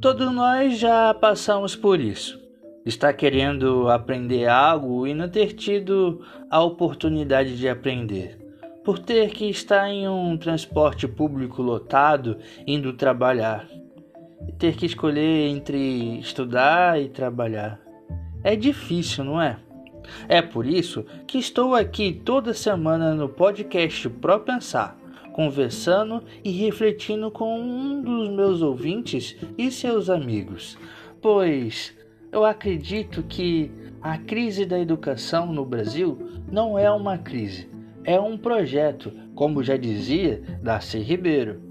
Todos nós já passamos por isso. Está querendo aprender algo e não ter tido a oportunidade de aprender. Por ter que estar em um transporte público lotado indo trabalhar. E ter que escolher entre estudar e trabalhar. É difícil, não é? É por isso que estou aqui toda semana no podcast Pro Pensar, conversando e refletindo com um dos meus ouvintes e seus amigos, pois eu acredito que a crise da educação no Brasil não é uma crise, é um projeto, como já dizia Darcy Ribeiro.